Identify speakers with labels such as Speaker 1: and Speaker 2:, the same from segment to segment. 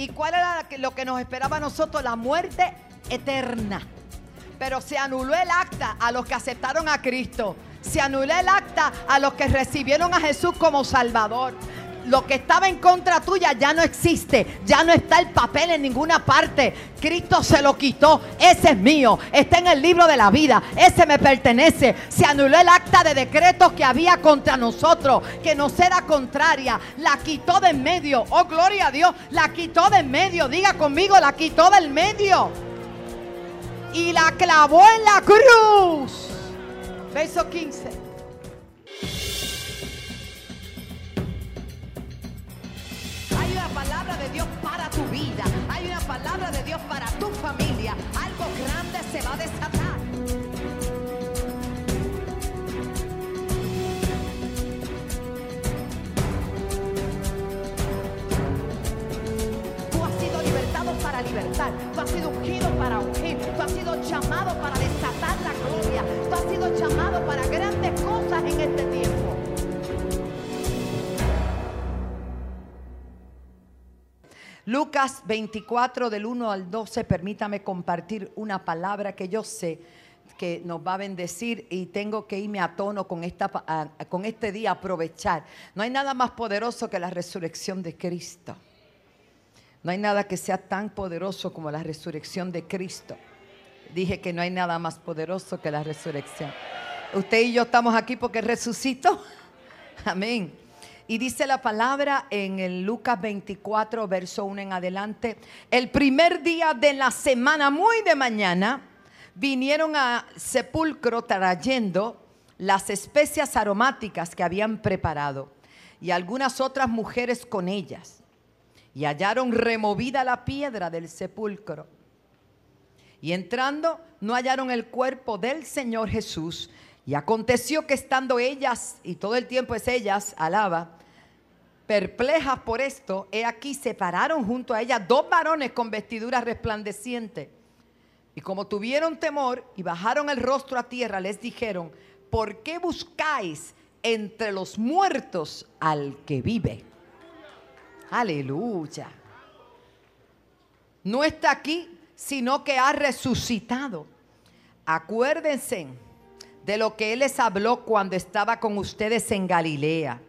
Speaker 1: ¿Y cuál era lo que nos esperaba a nosotros? La muerte eterna. Pero se anuló el acta a los que aceptaron a Cristo. Se anuló el acta a los que recibieron a Jesús como Salvador lo que estaba en contra tuya ya no existe, ya no está el papel en ninguna parte. Cristo se lo quitó, ese es mío, está en el libro de la vida, ese me pertenece. Se anuló el acta de decretos que había contra nosotros, que nos era contraria, la quitó de en medio. Oh, gloria a Dios, la quitó de en medio. Diga conmigo, la quitó del medio. Y la clavó en la cruz. Verso 15. De Dios para tu familia. Algo grande se va a desatar. Tú has sido libertado para libertar. Tú has sido ungido para ungir. Tú has sido llamado para desatar la gloria. Tú has sido llamado para grandes cosas en este tiempo. Lucas 24 del 1 al 12, permítame compartir una palabra que yo sé que nos va a bendecir y tengo que irme a tono con, esta, con este día, aprovechar. No hay nada más poderoso que la resurrección de Cristo. No hay nada que sea tan poderoso como la resurrección de Cristo. Dije que no hay nada más poderoso que la resurrección. Usted y yo estamos aquí porque resucitó. Amén. Y dice la palabra en el Lucas 24, verso 1 en adelante. El primer día de la semana, muy de mañana, vinieron a sepulcro trayendo las especias aromáticas que habían preparado y algunas otras mujeres con ellas. Y hallaron removida la piedra del sepulcro. Y entrando, no hallaron el cuerpo del Señor Jesús. Y aconteció que estando ellas, y todo el tiempo es ellas, alaba, Perplejas por esto, he aquí separaron junto a ella dos varones con vestiduras resplandecientes. Y como tuvieron temor y bajaron el rostro a tierra, les dijeron, ¿por qué buscáis entre los muertos al que vive? Aleluya. No está aquí, sino que ha resucitado. Acuérdense de lo que Él les habló cuando estaba con ustedes en Galilea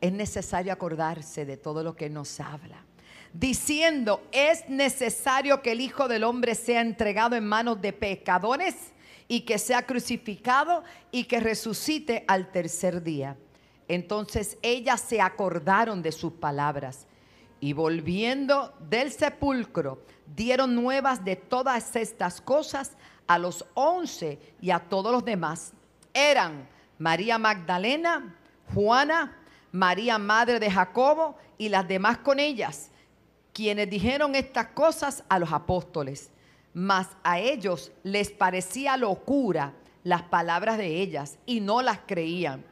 Speaker 1: es necesario acordarse de todo lo que nos habla. Diciendo, es necesario que el Hijo del Hombre sea entregado en manos de pecadores y que sea crucificado y que resucite al tercer día. Entonces ellas se acordaron de sus palabras y volviendo del sepulcro dieron nuevas de todas estas cosas a los once y a todos los demás. Eran María Magdalena, Juana, María, madre de Jacobo, y las demás con ellas, quienes dijeron estas cosas a los apóstoles. Mas a ellos les parecía locura las palabras de ellas y no las creían.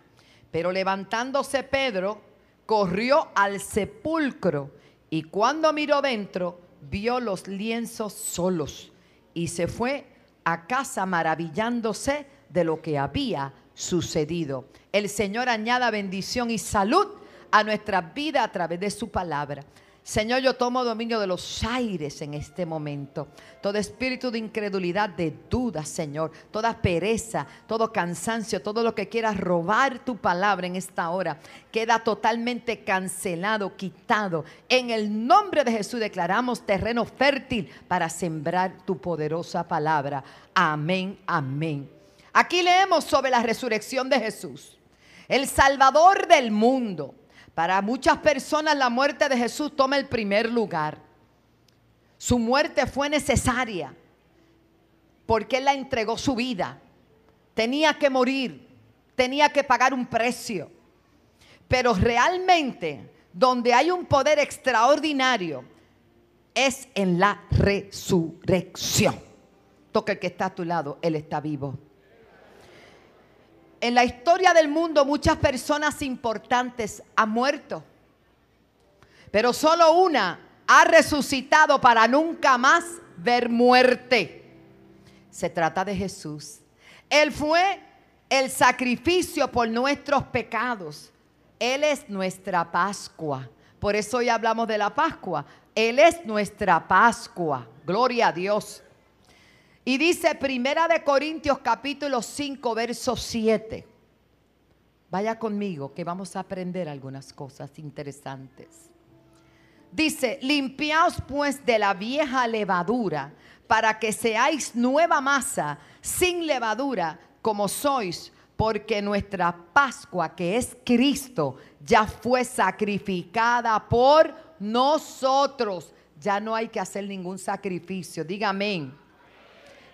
Speaker 1: Pero levantándose Pedro, corrió al sepulcro y cuando miró dentro, vio los lienzos solos y se fue a casa maravillándose de lo que había sucedido. El Señor añada bendición y salud a nuestra vida a través de su palabra. Señor, yo tomo dominio de los aires en este momento. Todo espíritu de incredulidad, de duda, Señor. Toda pereza, todo cansancio, todo lo que quiera robar tu palabra en esta hora, queda totalmente cancelado, quitado. En el nombre de Jesús declaramos terreno fértil para sembrar tu poderosa palabra. Amén, amén. Aquí leemos sobre la resurrección de Jesús, el Salvador del mundo. Para muchas personas la muerte de Jesús toma el primer lugar. Su muerte fue necesaria porque Él la entregó su vida. Tenía que morir, tenía que pagar un precio. Pero realmente donde hay un poder extraordinario es en la resurrección. Toca el que está a tu lado, Él está vivo. En la historia del mundo muchas personas importantes han muerto, pero solo una ha resucitado para nunca más ver muerte. Se trata de Jesús. Él fue el sacrificio por nuestros pecados. Él es nuestra Pascua. Por eso hoy hablamos de la Pascua. Él es nuestra Pascua. Gloria a Dios. Y dice Primera de Corintios capítulo 5 verso 7. Vaya conmigo que vamos a aprender algunas cosas interesantes. Dice, limpiaos pues de la vieja levadura para que seáis nueva masa sin levadura como sois, porque nuestra Pascua, que es Cristo, ya fue sacrificada por nosotros. Ya no hay que hacer ningún sacrificio. Dígame.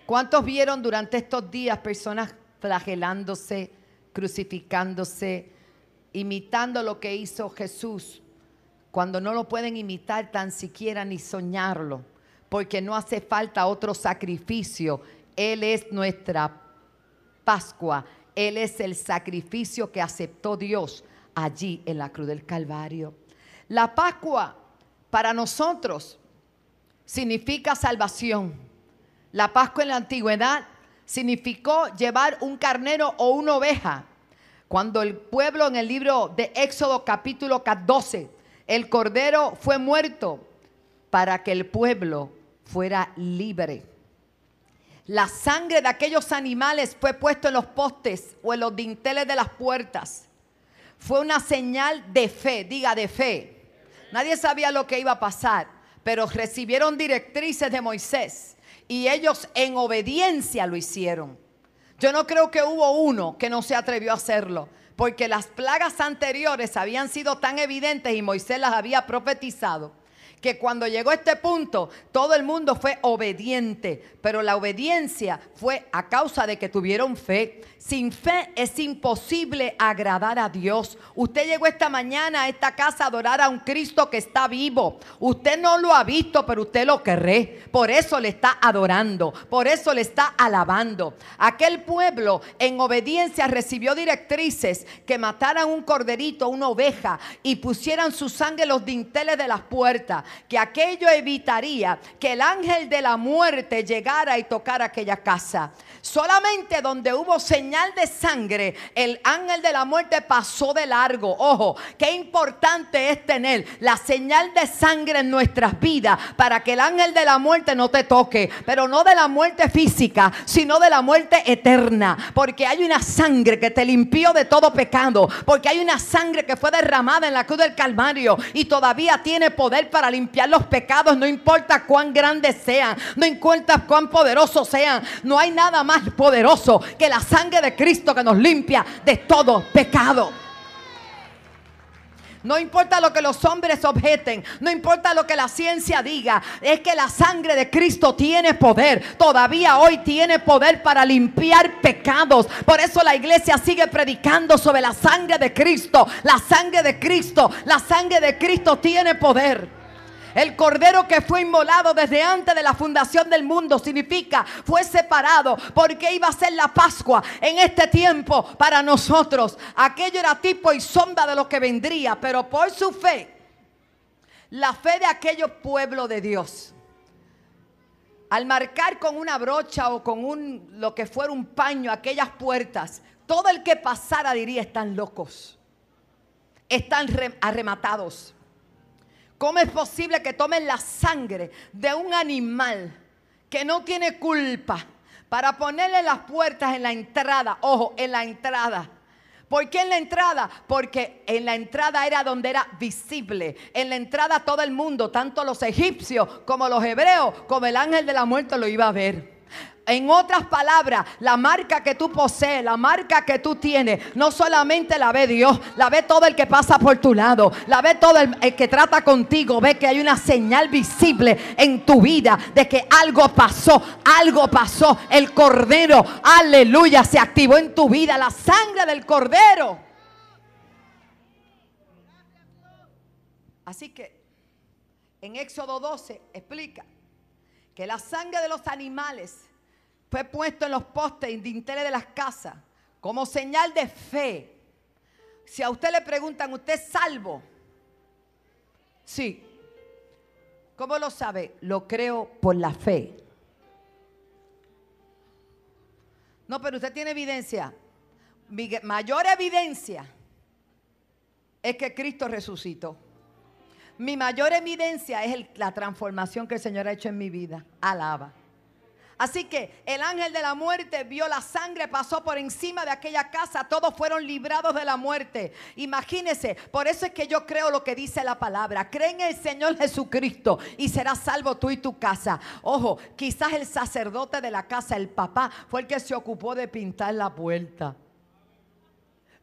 Speaker 1: ¿Cuántos vieron durante estos días personas flagelándose, crucificándose, imitando lo que hizo Jesús, cuando no lo pueden imitar tan siquiera ni soñarlo? Porque no hace falta otro sacrificio. Él es nuestra Pascua. Él es el sacrificio que aceptó Dios allí en la cruz del Calvario. La Pascua para nosotros significa salvación. La Pascua en la antigüedad significó llevar un carnero o una oveja. Cuando el pueblo en el libro de Éxodo capítulo 12, el cordero fue muerto para que el pueblo fuera libre. La sangre de aquellos animales fue puesto en los postes o en los dinteles de las puertas. Fue una señal de fe, diga de fe. Nadie sabía lo que iba a pasar, pero recibieron directrices de Moisés y ellos en obediencia lo hicieron. Yo no creo que hubo uno que no se atrevió a hacerlo, porque las plagas anteriores habían sido tan evidentes y Moisés las había profetizado que cuando llegó a este punto, todo el mundo fue obediente, pero la obediencia fue a causa de que tuvieron fe. Sin fe es imposible agradar a Dios. Usted llegó esta mañana a esta casa a adorar a un Cristo que está vivo. Usted no lo ha visto, pero usted lo querré. Por eso le está adorando, por eso le está alabando. Aquel pueblo en obediencia recibió directrices que mataran un corderito, una oveja y pusieran su sangre en los dinteles de las puertas que aquello evitaría que el ángel de la muerte llegara y tocara aquella casa. Solamente donde hubo señal de sangre, el ángel de la muerte pasó de largo. Ojo, qué importante es tener la señal de sangre en nuestras vidas para que el ángel de la muerte no te toque, pero no de la muerte física, sino de la muerte eterna, porque hay una sangre que te limpió de todo pecado, porque hay una sangre que fue derramada en la cruz del Calvario y todavía tiene poder para limpiar los pecados, no importa cuán grandes sean, no importa cuán poderosos sean, no hay nada más poderoso que la sangre de Cristo que nos limpia de todo pecado. No importa lo que los hombres objeten, no importa lo que la ciencia diga, es que la sangre de Cristo tiene poder. Todavía hoy tiene poder para limpiar pecados. Por eso la iglesia sigue predicando sobre la sangre de Cristo. La sangre de Cristo, la sangre de Cristo tiene poder. El cordero que fue inmolado desde antes de la fundación del mundo significa fue separado porque iba a ser la Pascua en este tiempo para nosotros. Aquello era tipo y sombra de lo que vendría, pero por su fe, la fe de aquellos pueblo de Dios. Al marcar con una brocha o con un lo que fuera un paño aquellas puertas, todo el que pasara diría están locos. Están arrematados. ¿Cómo es posible que tomen la sangre de un animal que no tiene culpa para ponerle las puertas en la entrada? Ojo, en la entrada. ¿Por qué en la entrada? Porque en la entrada era donde era visible. En la entrada todo el mundo, tanto los egipcios como los hebreos, como el ángel de la muerte lo iba a ver. En otras palabras, la marca que tú posees, la marca que tú tienes, no solamente la ve Dios, la ve todo el que pasa por tu lado, la ve todo el, que trata contigo, ve que hay una señal visible en tu vida de que algo pasó, algo pasó. El cordero, aleluya, se activó en tu vida, la sangre del cordero. Así que en Éxodo 12 explica que la sangre de los animales fue puesto en los postes y dinteles de las casas como señal de fe. Si a usted le preguntan, ¿usted es salvo? Sí. ¿Cómo lo sabe? Lo creo por la fe. No, pero usted tiene evidencia. Mayor evidencia es que Cristo resucitó. Mi mayor evidencia es la transformación que el Señor ha hecho en mi vida. Alaba. Así que el ángel de la muerte vio la sangre, pasó por encima de aquella casa, todos fueron librados de la muerte. Imagínense, por eso es que yo creo lo que dice la palabra. Cree en el Señor Jesucristo y serás salvo tú y tu casa. Ojo, quizás el sacerdote de la casa, el papá, fue el que se ocupó de pintar la puerta.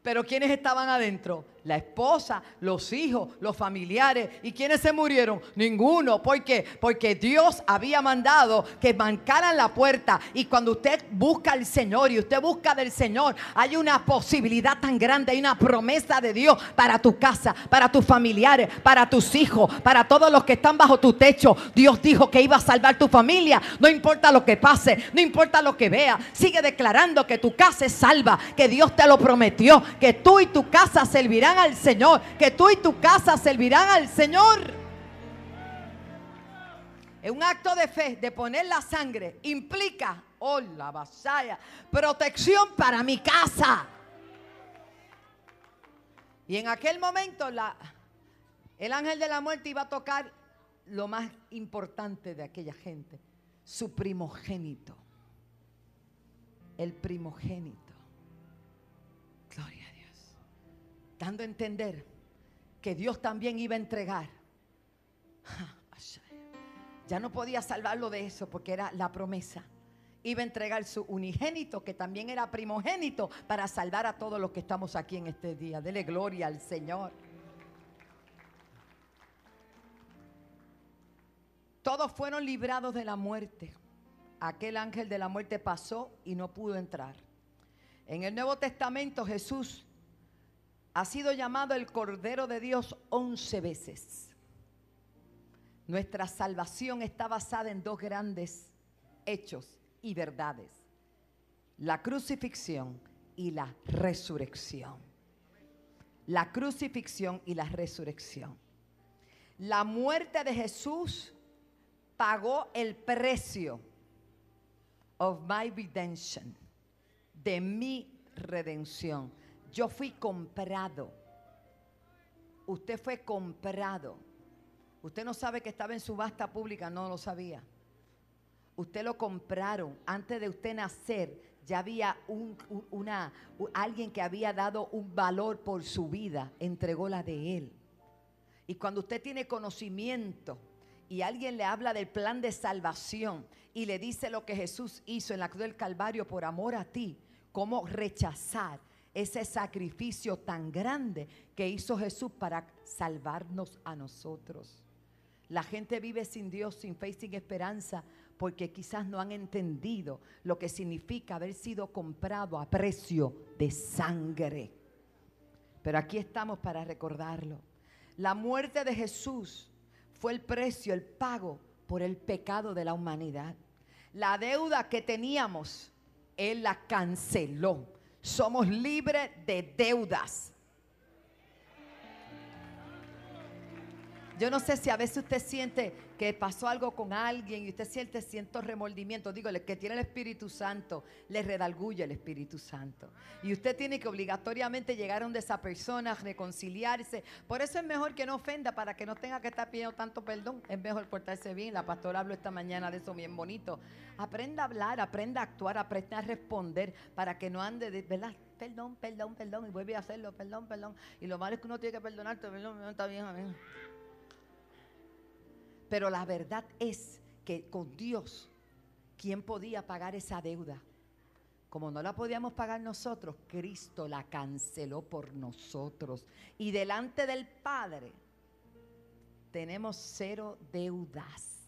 Speaker 1: Pero ¿quiénes estaban adentro? La esposa, los hijos, los familiares. ¿Y quiénes se murieron? Ninguno. ¿Por qué? Porque Dios había mandado que mancaran la puerta. Y cuando usted busca al Señor y usted busca del Señor, hay una posibilidad tan grande, hay una promesa de Dios para tu casa, para tus familiares, para tus hijos, para todos los que están bajo tu techo. Dios dijo que iba a salvar tu familia. No importa lo que pase, no importa lo que vea. Sigue declarando que tu casa es salva, que Dios te lo prometió, que tú y tu casa servirán al Señor, que tú y tu casa servirán al Señor. Es un acto de fe, de poner la sangre, implica, oh la vasalla, protección para mi casa. Y en aquel momento la, el ángel de la muerte iba a tocar lo más importante de aquella gente, su primogénito. El primogénito. Dando a entender que Dios también iba a entregar. Ya no podía salvarlo de eso porque era la promesa. Iba a entregar su unigénito, que también era primogénito, para salvar a todos los que estamos aquí en este día. Dele gloria al Señor. Todos fueron librados de la muerte. Aquel ángel de la muerte pasó y no pudo entrar. En el Nuevo Testamento Jesús ha sido llamado el Cordero de Dios once veces. Nuestra salvación está basada en dos grandes hechos y verdades. La crucifixión y la resurrección. La crucifixión y la resurrección. La muerte de Jesús pagó el precio of my redemption, de mi redención. Yo fui comprado. Usted fue comprado. Usted no sabe que estaba en subasta pública, no lo sabía. Usted lo compraron. Antes de usted nacer, ya había un, una, alguien que había dado un valor por su vida, entregó la de él. Y cuando usted tiene conocimiento y alguien le habla del plan de salvación y le dice lo que Jesús hizo en la cruz del Calvario por amor a ti, cómo rechazar ese sacrificio tan grande que hizo Jesús para salvarnos a nosotros. La gente vive sin Dios, sin fe y sin esperanza porque quizás no han entendido lo que significa haber sido comprado a precio de sangre. Pero aquí estamos para recordarlo. La muerte de Jesús fue el precio, el pago por el pecado de la humanidad. La deuda que teníamos, Él la canceló somos libres de deudas. Yo no sé si a veces usted siente que pasó algo con alguien y usted siente cierto remordimiento. Digo, que tiene el Espíritu Santo, le redalguye el Espíritu Santo. Y usted tiene que obligatoriamente llegar a donde esa persona, reconciliarse. Por eso es mejor que no ofenda para que no tenga que estar pidiendo tanto perdón. Es mejor portarse bien. La pastora habló esta mañana de eso bien bonito. Aprenda a hablar, aprenda a actuar, aprenda a responder para que no ande, de, ¿verdad? Perdón, perdón, perdón. Y vuelve a hacerlo, perdón, perdón. Y lo malo es que uno tiene que perdonarte, perdón, está bien, amén. Pero la verdad es que con Dios, ¿quién podía pagar esa deuda? Como no la podíamos pagar nosotros, Cristo la canceló por nosotros. Y delante del Padre tenemos cero deudas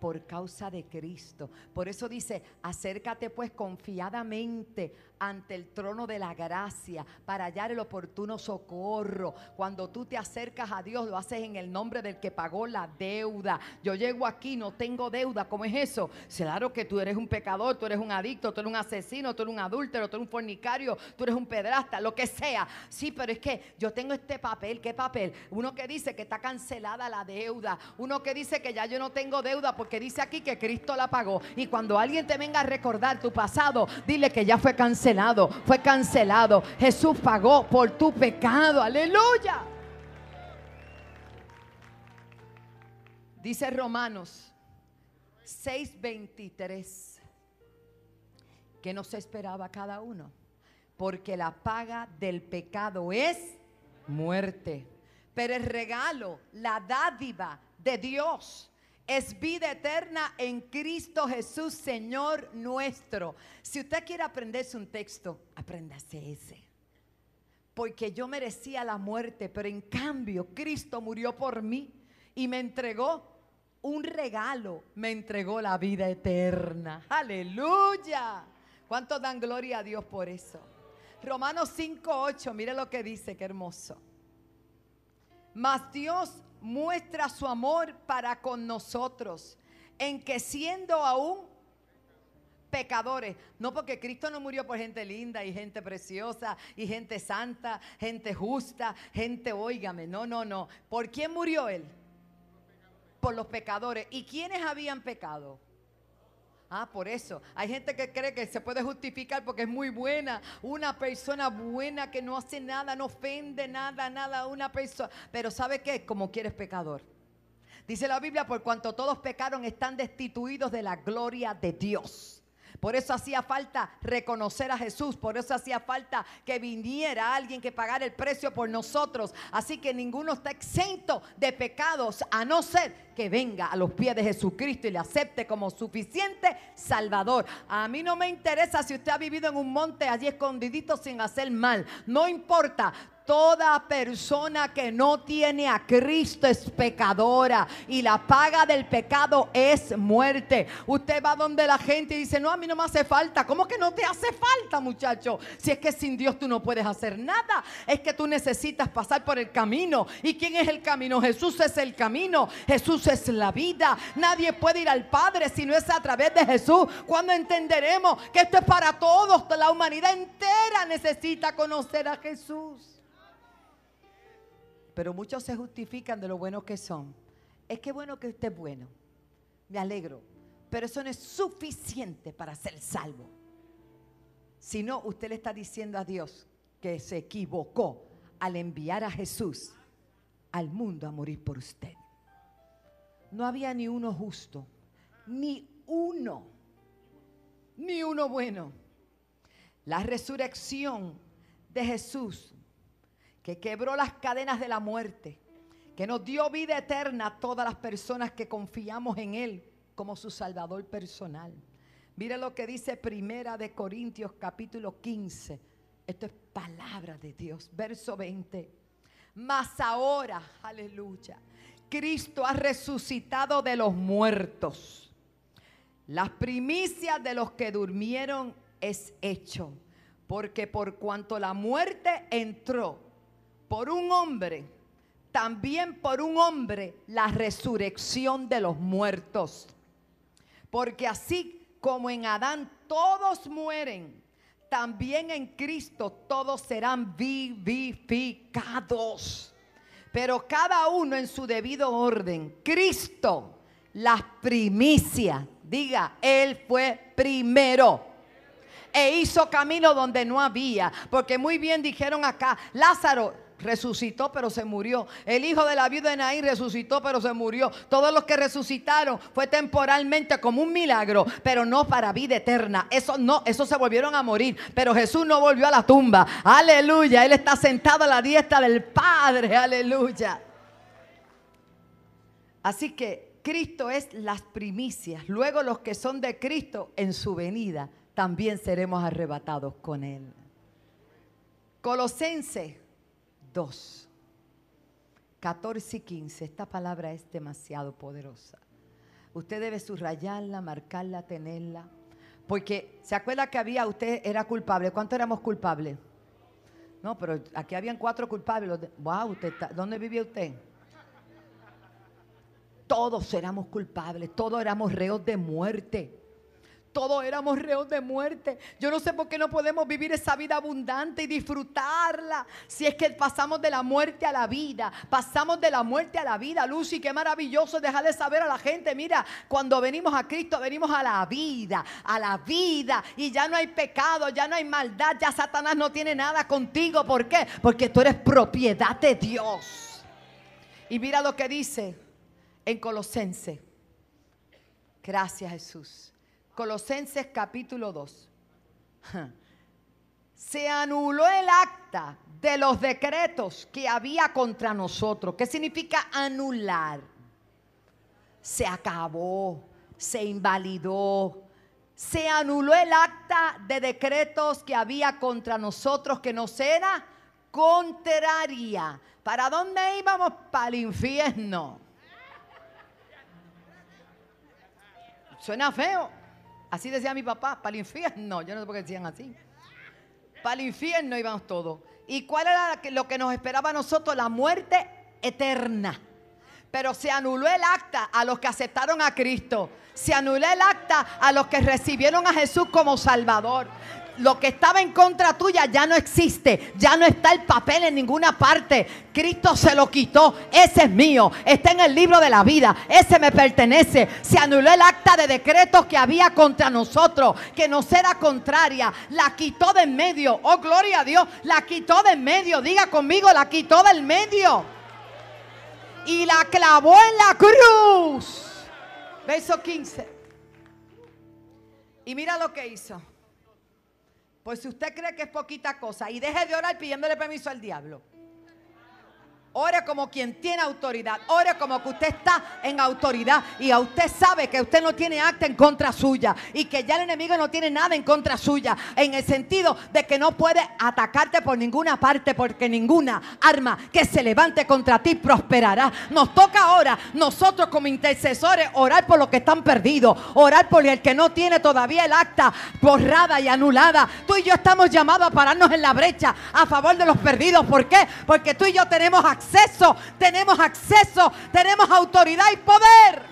Speaker 1: por causa de Cristo. Por eso dice, acércate pues confiadamente ante el trono de la gracia para hallar el oportuno socorro. Cuando tú te acercas a Dios, lo haces en el nombre del que pagó la deuda. Yo llego aquí, no tengo deuda. ¿Cómo es eso? Claro que tú eres un pecador, tú eres un adicto, tú eres un asesino, tú eres un adúltero, tú eres un fornicario, tú eres un pedrasta, lo que sea. Sí, pero es que yo tengo este papel. ¿Qué papel? Uno que dice que está cancelada la deuda. Uno que dice que ya yo no tengo deuda porque dice aquí que Cristo la pagó. Y cuando alguien te venga a recordar tu pasado, dile que ya fue fue cancelado. Jesús pagó por tu pecado. Aleluya. Dice Romanos 6:23 que no se esperaba cada uno, porque la paga del pecado es muerte, pero el regalo, la dádiva de Dios es vida eterna en Cristo Jesús, Señor nuestro. Si usted quiere aprenderse un texto, apréndase ese. Porque yo merecía la muerte, pero en cambio Cristo murió por mí y me entregó un regalo, me entregó la vida eterna. Aleluya. ¿Cuántos dan gloria a Dios por eso? Romanos 5:8, mire lo que dice, qué hermoso. Mas Dios muestra su amor para con nosotros, en que siendo aún pecadores, no porque Cristo no murió por gente linda y gente preciosa y gente santa, gente justa, gente, óigame, no, no, no. ¿Por quién murió Él? Por los pecadores. ¿Y quiénes habían pecado? Ah, por eso. Hay gente que cree que se puede justificar porque es muy buena. Una persona buena que no hace nada, no ofende nada, nada una persona. Pero ¿sabe qué? Como quieres pecador. Dice la Biblia, por cuanto todos pecaron, están destituidos de la gloria de Dios. Por eso hacía falta reconocer a Jesús, por eso hacía falta que viniera alguien que pagara el precio por nosotros. Así que ninguno está exento de pecados, a no ser que venga a los pies de Jesucristo y le acepte como suficiente Salvador. A mí no me interesa si usted ha vivido en un monte allí escondidito sin hacer mal. No importa. Toda persona que no tiene a Cristo es pecadora y la paga del pecado es muerte. Usted va donde la gente y dice, no, a mí no me hace falta. ¿Cómo que no te hace falta, muchacho? Si es que sin Dios tú no puedes hacer nada. Es que tú necesitas pasar por el camino. ¿Y quién es el camino? Jesús es el camino. Jesús es la vida. Nadie puede ir al Padre si no es a través de Jesús. Cuando entenderemos que esto es para todos, la humanidad entera necesita conocer a Jesús pero muchos se justifican de lo buenos que son. Es que bueno que usted es bueno, me alegro, pero eso no es suficiente para ser salvo. Si no, usted le está diciendo a Dios que se equivocó al enviar a Jesús al mundo a morir por usted. No había ni uno justo, ni uno, ni uno bueno. La resurrección de Jesús que quebró las cadenas de la muerte, que nos dio vida eterna a todas las personas que confiamos en Él como su Salvador personal. Mire lo que dice Primera de Corintios capítulo 15. Esto es palabra de Dios. Verso 20. Mas ahora, aleluya, Cristo ha resucitado de los muertos. Las primicias de los que durmieron es hecho. Porque por cuanto la muerte entró por un hombre, también por un hombre la resurrección de los muertos. Porque así como en Adán todos mueren, también en Cristo todos serán vivificados. Pero cada uno en su debido orden. Cristo, las primicias. Diga, Él fue primero e hizo camino donde no había. Porque muy bien dijeron acá, Lázaro, resucitó pero se murió. El hijo de la viuda de Naín resucitó pero se murió. Todos los que resucitaron fue temporalmente como un milagro, pero no para vida eterna. Eso no, eso se volvieron a morir. Pero Jesús no volvió a la tumba. Aleluya. Él está sentado a la diestra del Padre. Aleluya. Así que Cristo es las primicias. Luego los que son de Cristo en su venida también seremos arrebatados con Él. Colosense 2, 14 y 15. Esta palabra es demasiado poderosa. Usted debe subrayarla, marcarla, tenerla. Porque se acuerda que había, usted era culpable. ¿Cuánto éramos culpables? No, pero aquí habían cuatro culpables. Wow, usted ¿dónde vivía usted? Todos éramos culpables, todos éramos reos de muerte todos éramos reos de muerte. Yo no sé por qué no podemos vivir esa vida abundante y disfrutarla. Si es que pasamos de la muerte a la vida, pasamos de la muerte a la vida. Lucy, qué maravilloso dejarle saber a la gente, mira, cuando venimos a Cristo venimos a la vida, a la vida. Y ya no hay pecado, ya no hay maldad, ya Satanás no tiene nada contigo. ¿Por qué? Porque tú eres propiedad de Dios. Y mira lo que dice en Colosense. Gracias Jesús. Colosenses capítulo 2. Se anuló el acta de los decretos que había contra nosotros. ¿Qué significa anular? Se acabó, se invalidó, se anuló el acta de decretos que había contra nosotros que nos era contraria. ¿Para dónde íbamos? Para el infierno. Suena feo. Así decía mi papá, para el infierno. Yo no sé por qué decían así. Para el infierno íbamos todos. ¿Y cuál era lo que nos esperaba a nosotros? La muerte eterna. Pero se anuló el acta a los que aceptaron a Cristo. Se anuló el acta a los que recibieron a Jesús como Salvador lo que estaba en contra tuya ya no existe, ya no está el papel en ninguna parte. Cristo se lo quitó, ese es mío, está en el libro de la vida, ese me pertenece. Se anuló el acta de decretos que había contra nosotros, que nos era contraria, la quitó de en medio. Oh, gloria a Dios, la quitó de en medio. Diga conmigo, la quitó del medio. Y la clavó en la cruz. Verso 15. Y mira lo que hizo. Pues si usted cree que es poquita cosa y deje de orar pidiéndole permiso al diablo. Ore como quien tiene autoridad. Ore como que usted está en autoridad. Y a usted sabe que usted no tiene acta en contra suya. Y que ya el enemigo no tiene nada en contra suya. En el sentido de que no puede atacarte por ninguna parte. Porque ninguna arma que se levante contra ti prosperará. Nos toca ahora, nosotros como intercesores, orar por los que están perdidos. Orar por el que no tiene todavía el acta borrada y anulada. Tú y yo estamos llamados a pararnos en la brecha a favor de los perdidos. ¿Por qué? Porque tú y yo tenemos acceso acceso, tenemos acceso, tenemos autoridad y poder.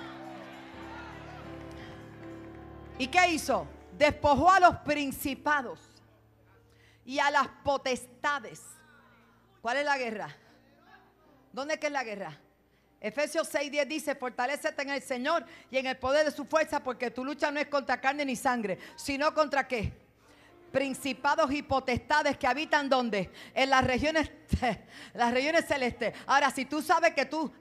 Speaker 1: ¿Y qué hizo? Despojó a los principados y a las potestades. ¿Cuál es la guerra? ¿Dónde es que es la guerra? Efesios 6:10 dice, fortalecete en el Señor y en el poder de su fuerza, porque tu lucha no es contra carne ni sangre, sino contra qué? principados y potestades que habitan donde? En las regiones, las regiones celestes. Ahora, si tú sabes que tú,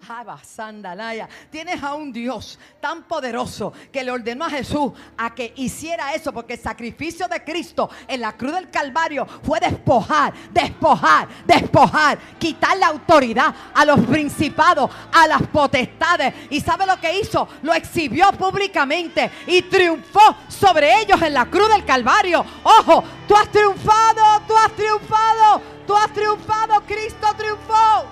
Speaker 1: Sandalaya, tienes a un Dios tan poderoso que le ordenó a Jesús a que hiciera eso, porque el sacrificio de Cristo en la cruz del Calvario fue despojar, despojar, despojar, quitar la autoridad a los principados, a las potestades. ¿Y sabe lo que hizo? Lo exhibió públicamente y triunfó sobre ellos en la cruz del Calvario. Ojo, tú has triunfado, tú has triunfado, tú has triunfado, Cristo triunfó.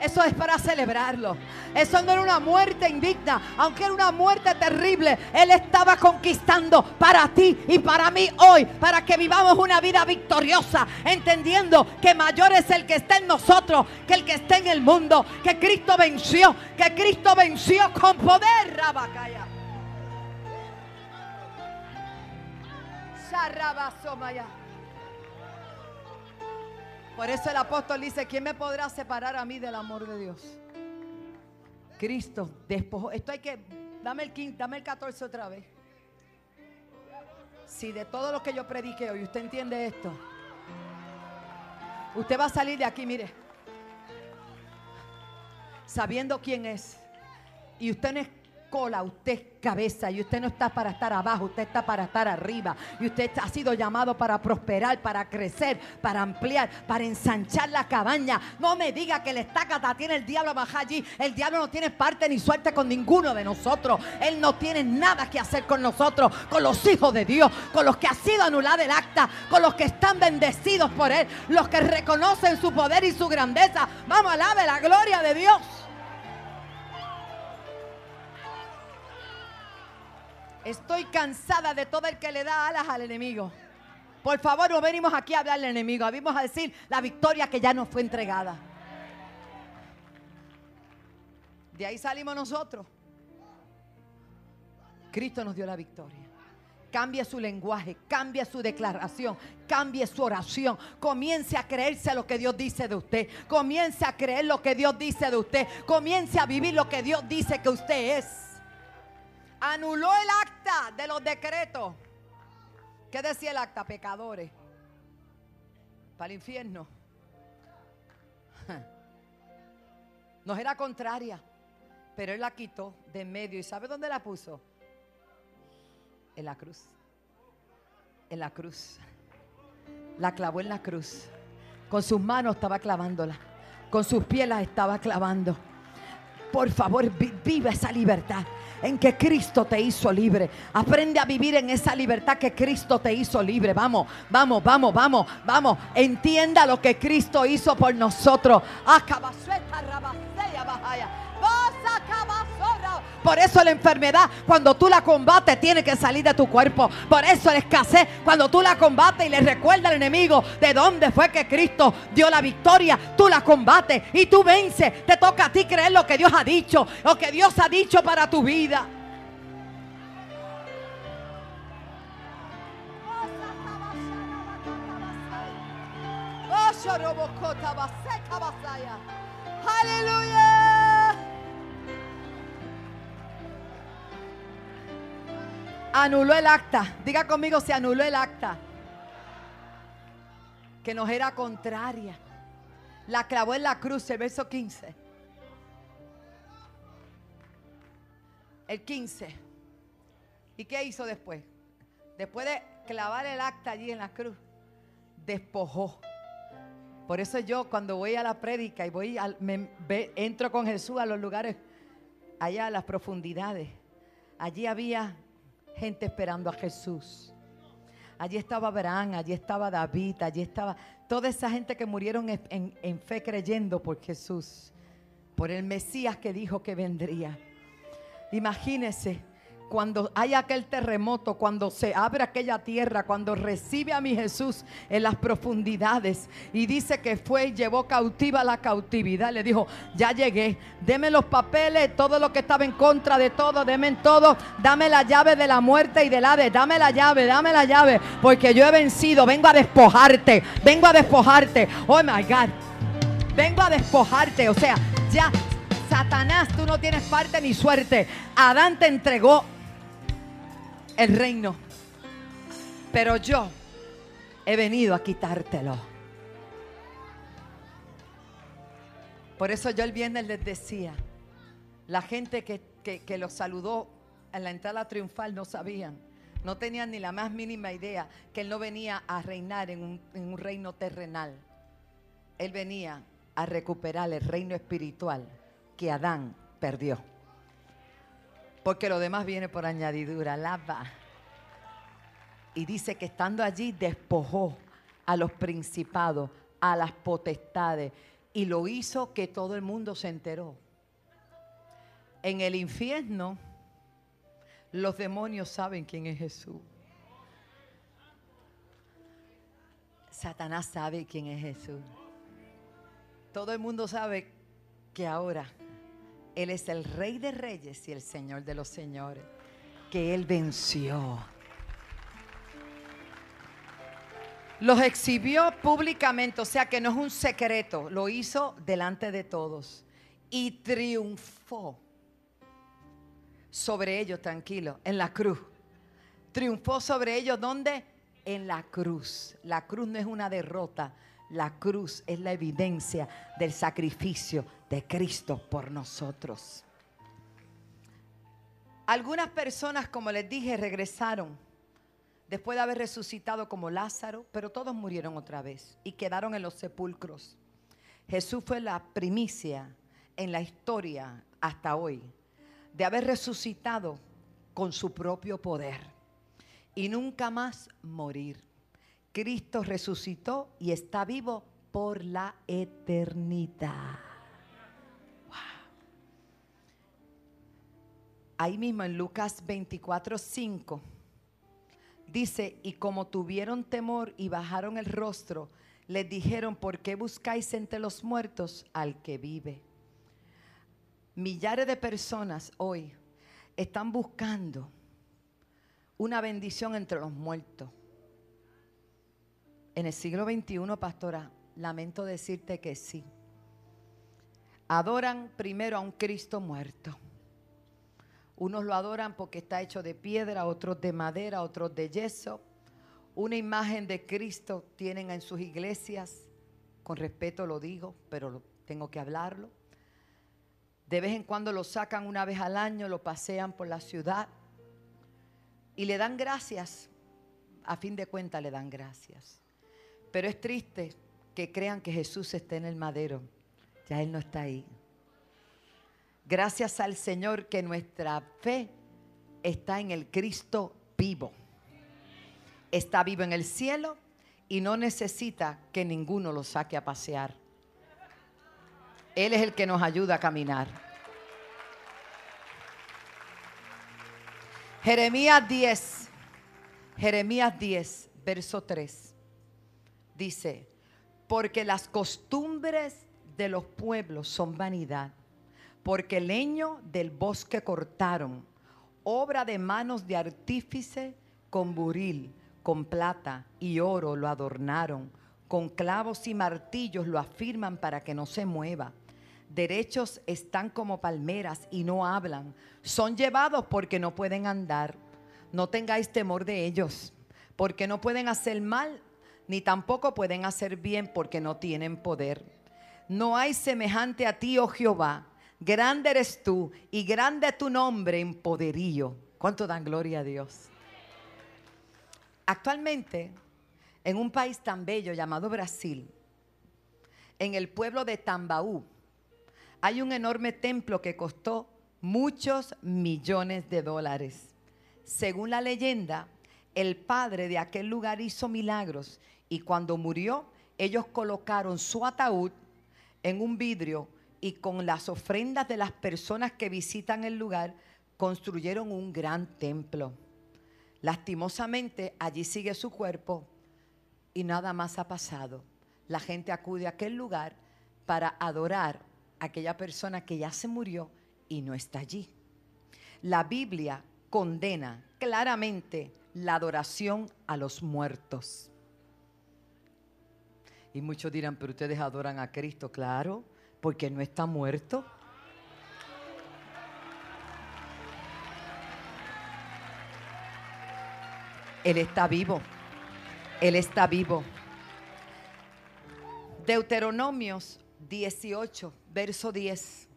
Speaker 1: Eso es para celebrarlo. Eso no era una muerte indigna, aunque era una muerte terrible. Él estaba conquistando para ti y para mí hoy, para que vivamos una vida victoriosa, entendiendo que mayor es el que está en nosotros que el que está en el mundo, que Cristo venció, que Cristo venció con poder, Rabacaya. Por eso el apóstol dice, ¿quién me podrá separar a mí del amor de Dios? Cristo despojó. Esto hay que, dame el 15, dame el 14 otra vez. Si de todo lo que yo predique hoy usted entiende esto, usted va a salir de aquí, mire, sabiendo quién es. Y usted no es cola, usted es cabeza y usted no está para estar abajo, usted está para estar arriba. Y usted ha sido llamado para prosperar, para crecer, para ampliar, para ensanchar la cabaña. No me diga que el estácata tiene el diablo bajar allí. El diablo no tiene parte ni suerte con ninguno de nosotros. Él no tiene nada que hacer con nosotros, con los hijos de Dios, con los que ha sido anulado el acta, con los que están bendecidos por Él, los que reconocen su poder y su grandeza. Vamos, alabe la gloria de Dios. Estoy cansada de todo el que le da alas al enemigo. Por favor, no venimos aquí a hablar al enemigo. Venimos a decir la victoria que ya nos fue entregada. De ahí salimos nosotros. Cristo nos dio la victoria. Cambie su lenguaje, cambie su declaración, cambie su oración. Comience a creerse lo que Dios dice de usted. Comience a creer lo que Dios dice de usted. Comience a vivir lo que Dios dice que usted es anuló el acta de los decretos. ¿Qué decía el acta? Pecadores. Para el infierno. Nos era contraria, pero Él la quitó de en medio. ¿Y sabe dónde la puso? En la cruz. En la cruz. La clavó en la cruz. Con sus manos estaba clavándola. Con sus pies la estaba clavando. Por favor, vi- viva esa libertad en que Cristo te hizo libre. Aprende a vivir en esa libertad que Cristo te hizo libre. Vamos, vamos, vamos, vamos, vamos. Entienda lo que Cristo hizo por nosotros. Por eso la enfermedad, cuando tú la combates, tiene que salir de tu cuerpo. Por eso la escasez, cuando tú la combates y le recuerda al enemigo de dónde fue que Cristo dio la victoria, tú la combates y tú vences. Te toca a ti creer lo que Dios ha dicho, lo que Dios ha dicho para tu vida. Aleluya. Anuló el acta. Diga conmigo, se anuló el acta. Que nos era contraria. La clavó en la cruz, el verso 15. El 15. ¿Y qué hizo después? Después de clavar el acta allí en la cruz, despojó. Por eso yo cuando voy a la prédica y voy al- me- entro con Jesús a los lugares allá a las profundidades, allí había gente esperando a Jesús. Allí estaba Abraham, allí estaba David, allí estaba toda esa gente que murieron en, fe creyendo por Jesús, por el Mesías que dijo que vendría. Imagínese cuando hay aquel terremoto, cuando se abre aquella tierra, cuando recibe a mi Jesús en las profundidades y dice que fue y llevó cautiva la cautividad. Le dijo, ya llegué, deme los papeles, todo lo que estaba en contra de todo, deme en todo, dame la llave de la muerte y del ave, dame la llave, dame la llave, porque yo he vencido, vengo a despojarte, vengo a despojarte. Oh my God, vengo a despojarte, o sea, ya Satanás, tú no tienes parte ni suerte. Adán te entregó el reino. Pero yo he venido a quitártelo. Por eso yo el viernes les decía, la gente que, que, que los saludó en la entrada triunfal no sabían, no tenían ni la más mínima idea que él no venía a reinar en un, en un reino terrenal. Él venía a recuperar el reino espiritual que Adán perdió. Porque lo demás viene por añadidura, lava. Y dice que estando allí despojó a los principados, a las potestades, y lo hizo que todo el mundo se enteró. En el infierno, los demonios saben quién es Jesús. Satanás sabe quién es Jesús. Todo el mundo sabe que ahora Él es el Rey de Reyes y el Señor de los Señores. Que Él venció. Los exhibió públicamente, o sea que no es un secreto, lo hizo delante de todos y triunfó sobre ellos, tranquilo, en la cruz. Triunfó sobre ellos, ¿dónde? En la cruz. La cruz no es una derrota, la cruz es la evidencia del sacrificio de Cristo por nosotros. Algunas personas, como les dije, regresaron después de haber resucitado como Lázaro, pero todos murieron otra vez y quedaron en los sepulcros. Jesús fue la primicia en la historia hasta hoy de haber resucitado con su propio poder y nunca más morir. Cristo resucitó y está vivo por la eternidad. Ahí mismo en Lucas 24, 5 dice, y como tuvieron temor y bajaron el rostro, les dijeron, ¿por qué buscáis entre los muertos al que vive? Millares de personas hoy están buscando una bendición entre los muertos. En el siglo XXI, pastora, lamento decirte que sí. Adoran primero a un Cristo muerto. Unos lo adoran porque está hecho de piedra, otros de madera, otros de yeso. Una imagen de Cristo tienen en sus iglesias, con respeto lo digo, pero tengo que hablarlo. De vez en cuando lo sacan una vez al año, lo pasean por la ciudad y le dan gracias. A fin de cuentas le dan gracias. Pero es triste que crean que Jesús está en el madero. Ya Él no está ahí. Gracias al Señor que nuestra fe está en el Cristo vivo. Está vivo en el cielo y no necesita que ninguno lo saque a pasear. Él es el que nos ayuda a caminar. Jeremías 10, Jeremías 10, verso 3, dice, porque las costumbres de los pueblos son vanidad, porque leño del bosque cortaron, obra de manos de artífice con buril, con plata y oro lo adornaron, con clavos y martillos lo afirman para que no se mueva derechos están como palmeras y no hablan. Son llevados porque no pueden andar. No tengáis temor de ellos, porque no pueden hacer mal, ni tampoco pueden hacer bien porque no tienen poder. No hay semejante a ti, oh Jehová. Grande eres tú y grande tu nombre en poderío. ¿Cuánto dan gloria a Dios? Actualmente, en un país tan bello llamado Brasil, en el pueblo de Tambaú, hay un enorme templo que costó muchos millones de dólares. Según la leyenda, el padre de aquel lugar hizo milagros y cuando murió, ellos colocaron su ataúd en un vidrio y con las ofrendas de las personas que visitan el lugar, construyeron un gran templo. Lastimosamente, allí sigue su cuerpo y nada más ha pasado. La gente acude a aquel lugar para adorar aquella persona que ya se murió y no está allí. La Biblia condena claramente la adoración a los muertos. Y muchos dirán, pero ustedes adoran a Cristo, claro, porque no está muerto. Él está vivo. Él está vivo. Deuteronomios 18, verso 10.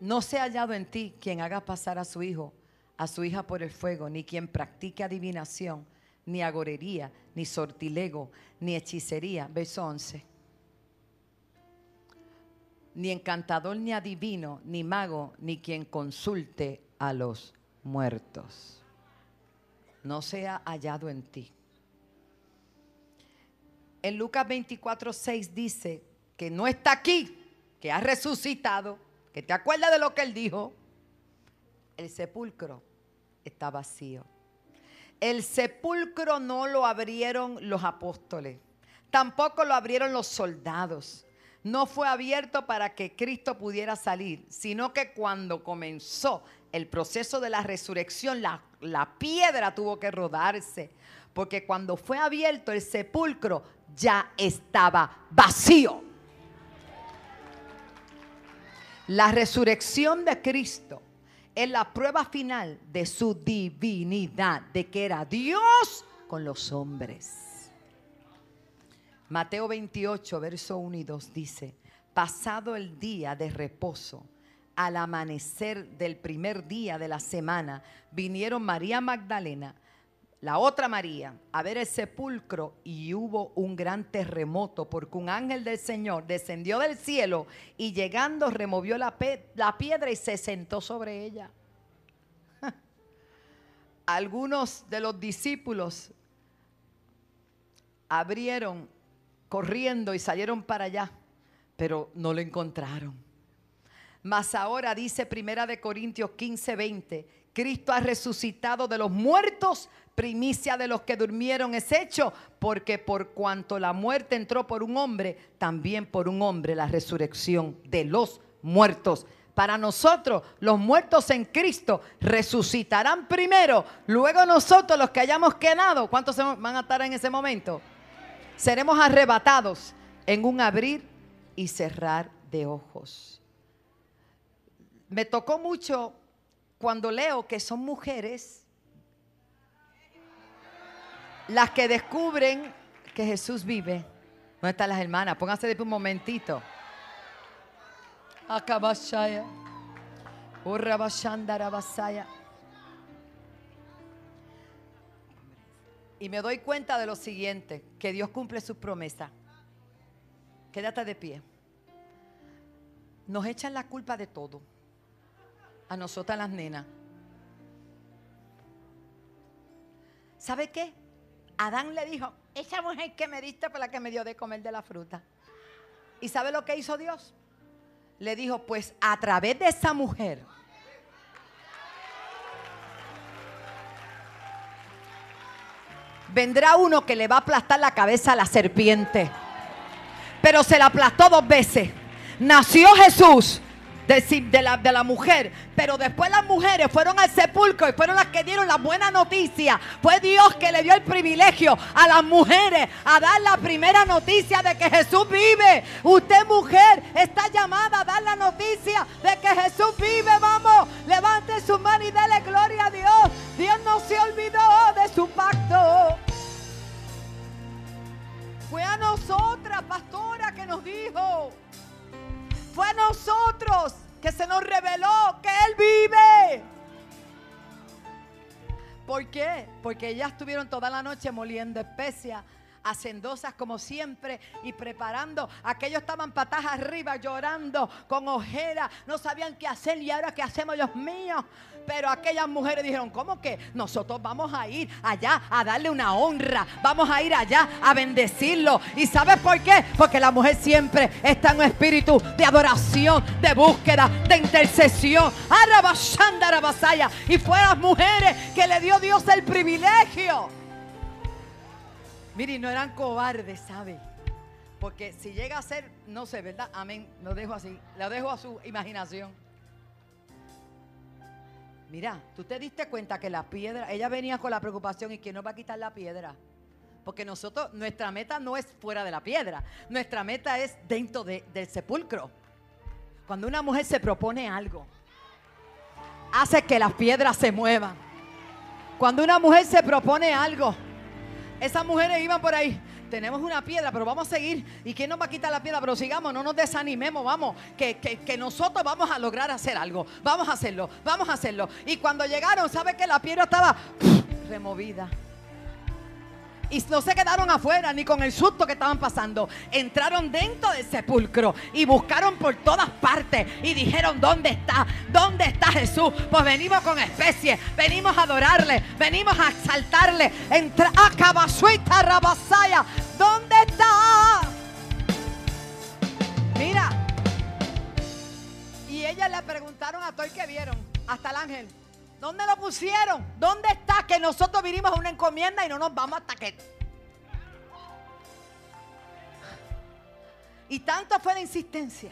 Speaker 1: No se ha hallado en ti quien haga pasar a su hijo, a su hija por el fuego, ni quien practique adivinación, ni agorería, ni sortilego, ni hechicería. Verso 11. Ni encantador, ni adivino, ni mago, ni quien consulte a los muertos. No se ha hallado en ti. En Lucas 24, 6 dice que no está aquí, que ha resucitado, que te acuerdas de lo que él dijo. El sepulcro está vacío. El sepulcro no lo abrieron los apóstoles, tampoco lo abrieron los soldados. No fue abierto para que Cristo pudiera salir, sino que cuando comenzó el proceso de la resurrección, la, la piedra tuvo que rodarse, porque cuando fue abierto el sepulcro ya estaba vacío. La resurrección de Cristo es la prueba final de su divinidad, de que era Dios con los hombres. Mateo 28, verso 1 y 2 dice, pasado el día de reposo, al amanecer del primer día de la semana, vinieron María Magdalena, la otra María a ver el sepulcro y hubo un gran terremoto porque un ángel del Señor descendió del cielo y llegando removió la, la piedra y se sentó sobre ella. Algunos de los discípulos abrieron corriendo y salieron para allá, pero no lo encontraron. Mas ahora dice Primera de Corintios 15, 20, Cristo ha resucitado de los muertos primicia de los que durmieron es hecho, porque por cuanto la muerte entró por un hombre, también por un hombre la resurrección de los muertos. Para nosotros, los muertos en Cristo resucitarán primero, luego nosotros los que hayamos quedado, ¿cuántos van a estar en ese momento? Seremos arrebatados en un abrir y cerrar de ojos. Me tocó mucho cuando leo que son mujeres las que descubren que Jesús vive. ¿Dónde están las hermanas? Pónganse de un momentito. Acabashaya. Urrabashandarabasaya. Y me doy cuenta de lo siguiente, que Dios cumple sus promesas. Quédate de pie. Nos echan la culpa de todo. A nosotras las nenas. ¿Sabe qué? Adán le dijo, esa mujer que me diste fue la que me dio de comer de la fruta. ¿Y sabe lo que hizo Dios? Le dijo, pues a través de esa mujer vendrá uno que le va a aplastar la cabeza a la serpiente. Pero se la aplastó dos veces. Nació Jesús de, la, de la mujer. Pero después las mujeres fueron al sepulcro y fueron las que dieron la buena noticia. Fue Dios que le dio el privilegio a las mujeres a dar la primera noticia de que Jesús vive. Usted mujer está llamada a dar la noticia de que Jesús vive. Vamos, levante su mano y dele gloria a Dios. Dios no se olvidó de su pacto. Fue a nosotras, pastora, que nos dijo. Fue a nosotros que se nos reveló que Él vive. ¿Por qué? Porque ellas estuvieron toda la noche moliendo especias hacendosas como siempre y preparando. Aquellos estaban patas arriba llorando con ojera, no sabían qué hacer y ahora qué hacemos, Dios mío. Pero aquellas mujeres dijeron, ¿cómo que nosotros vamos a ir allá a darle una honra? Vamos a ir allá a bendecirlo. ¿Y sabes por qué? Porque la mujer siempre está en un espíritu de adoración, de búsqueda, de intercesión. Y fue las mujeres que le dio Dios el privilegio Mire, no eran cobardes, ¿sabe? Porque si llega a ser, no sé, ¿verdad? Amén. Lo dejo así. Lo dejo a su imaginación. Mira, tú te diste cuenta que la piedra, ella venía con la preocupación y que no va a quitar la piedra. Porque nosotros, nuestra meta no es fuera de la piedra. Nuestra meta es dentro del sepulcro. Cuando una mujer se propone algo, hace que las piedras se muevan. Cuando una mujer se propone algo, esas mujeres iban por ahí. Tenemos una piedra, pero vamos a seguir. ¿Y quién nos va a quitar la piedra? Pero sigamos, no nos desanimemos, vamos. Que, que, nosotros vamos a lograr hacer algo. Vamos a hacerlo, vamos a hacerlo. Y cuando llegaron, ¿sabe que la piedra estaba removida? Y no se quedaron afuera ni con el susto que estaban pasando. Entraron dentro del sepulcro y buscaron por todas partes. Y dijeron, ¿dónde está? ¿Dónde está Jesús? Pues venimos con especie. Venimos a adorarle. Venimos a exaltarle. Entra a Rabasaya. ¿Dónde está? Mira. Y ellas le preguntaron a todo el que vieron. Hasta el ángel. ¿Dónde lo pusieron? ¿Dónde está que nosotros vinimos a una encomienda y no nos vamos hasta que... Y tanto fue la insistencia.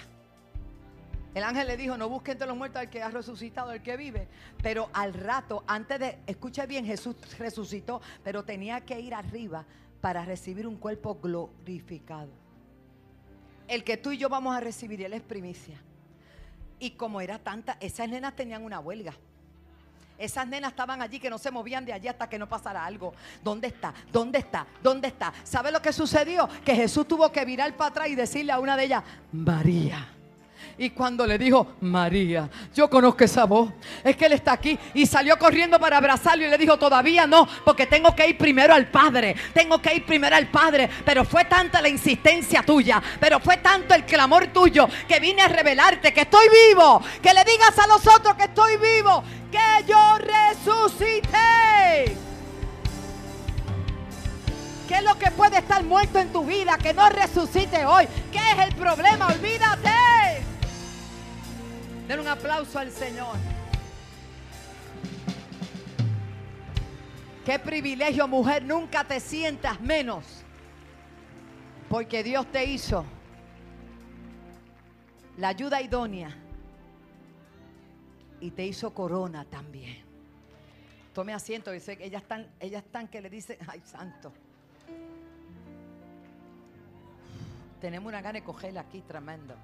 Speaker 1: El ángel le dijo, no busquen entre los muertos al que ha resucitado, al que vive. Pero al rato, antes de, escuche bien, Jesús resucitó, pero tenía que ir arriba para recibir un cuerpo glorificado. El que tú y yo vamos a recibir, él es primicia. Y como era tanta, esas nenas tenían una huelga. Esas nenas estaban allí que no se movían de allí hasta que no pasara algo. ¿Dónde está? ¿Dónde está? ¿Dónde está? ¿Sabe lo que sucedió? Que Jesús tuvo que virar para atrás y decirle a una de ellas, María. Y cuando le dijo, María, yo conozco esa voz, es que él está aquí. Y salió corriendo para abrazarlo y le dijo, todavía no, porque tengo que ir primero al Padre. Tengo que ir primero al Padre. Pero fue tanta la insistencia tuya, pero fue tanto el clamor tuyo que vine a revelarte que estoy vivo. Que le digas a los otros que estoy vivo, que yo resucité. ¿Qué es lo que puede estar muerto en tu vida que no resucite hoy? ¿Qué es el problema? Olvídate. Den un aplauso al Señor. Qué privilegio, mujer. Nunca te sientas menos. Porque Dios te hizo la ayuda idónea. Y te hizo corona también. Tome asiento. Dice, ellas están, ellas están que le dicen, ay santo. Tenemos una gana de cogerla aquí tremendo.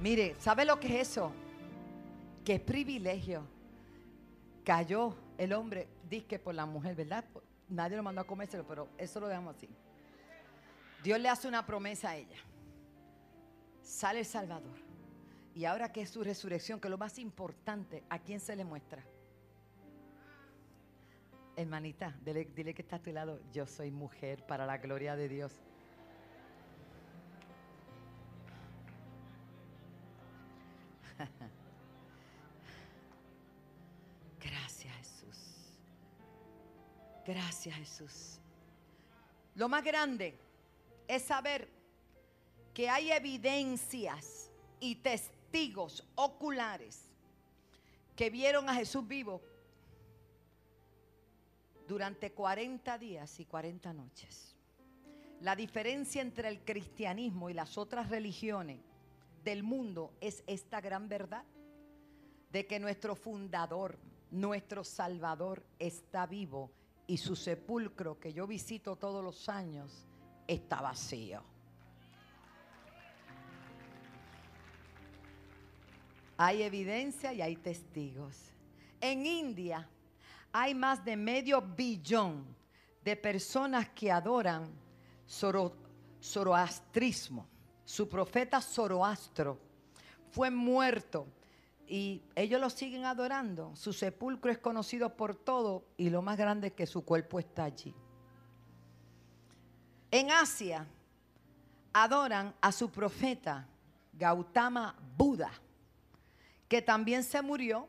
Speaker 1: Mire, ¿sabe lo que es eso? Qué privilegio cayó el hombre, disque por la mujer, ¿verdad? Nadie lo mandó a comérselo, pero eso lo dejamos así. Dios le hace una promesa a ella. Sale el Salvador. Y ahora que es su resurrección, que es lo más importante, ¿a quién se le muestra? Hermanita, dile, dile que está a tu lado. Yo soy mujer para la gloria de Dios. Gracias Jesús. Lo más grande es saber que hay evidencias y testigos oculares que vieron a Jesús vivo durante 40 días y 40 noches. La diferencia entre el cristianismo y las otras religiones del mundo es esta gran verdad de que nuestro fundador, nuestro salvador está vivo y su sepulcro que yo visito todos los años está vacío. Hay evidencia y hay testigos. En India hay más de medio billón de personas que adoran zoroastrismo. Su profeta Zoroastro fue muerto y ellos lo siguen adorando. Su sepulcro es conocido por todo y lo más grande es que su cuerpo está allí. En Asia adoran a su profeta Gautama Buda, que también se murió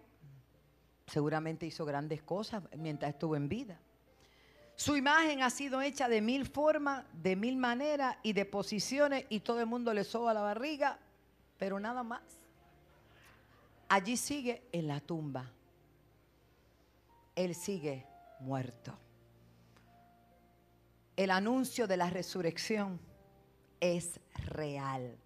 Speaker 1: seguramente hizo grandes cosas mientras estuvo en vida. Su imagen ha sido hecha de mil formas, de mil maneras y de posiciones y todo el mundo le soba la barriga, pero nada más. Allí sigue en la tumba. Él sigue muerto. El anuncio de la resurrección es real.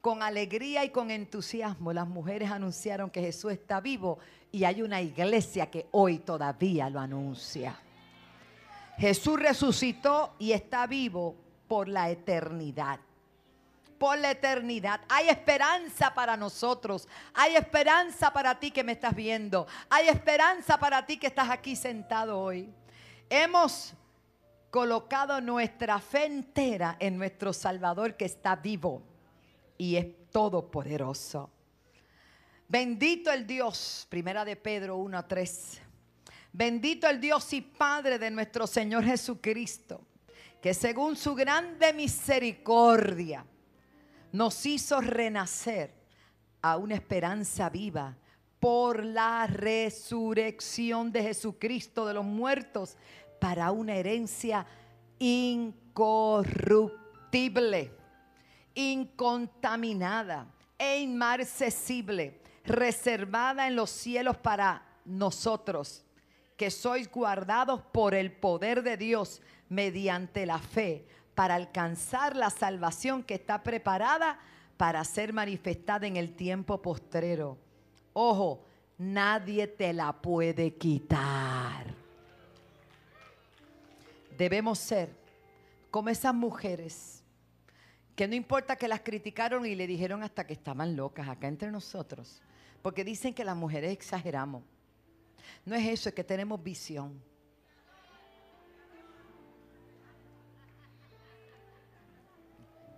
Speaker 1: Con alegría y con entusiasmo las mujeres anunciaron que Jesús está vivo y hay una iglesia que hoy todavía lo anuncia. Jesús resucitó y está vivo por la eternidad. Por la eternidad. Hay esperanza para nosotros. Hay esperanza para ti que me estás viendo. Hay esperanza para ti que estás aquí sentado hoy. Hemos colocado nuestra fe entera en nuestro Salvador que está vivo y es todopoderoso. Bendito el Dios, primera de Pedro 1 a 3. Bendito el Dios y Padre de nuestro Señor Jesucristo, que según su grande misericordia nos hizo renacer a una esperanza viva por la resurrección de Jesucristo de los muertos para una herencia incorruptible, incontaminada e inmarcesible reservada en los cielos para nosotros, que sois guardados por el poder de Dios mediante la fe, para alcanzar la salvación que está preparada para ser manifestada en el tiempo postrero. Ojo, nadie te la puede quitar. Debemos ser como esas mujeres que no importa que las criticaron y le dijeron hasta que estaban locas acá entre nosotros. Porque dicen que las mujeres exageramos. No es eso, es que tenemos visión.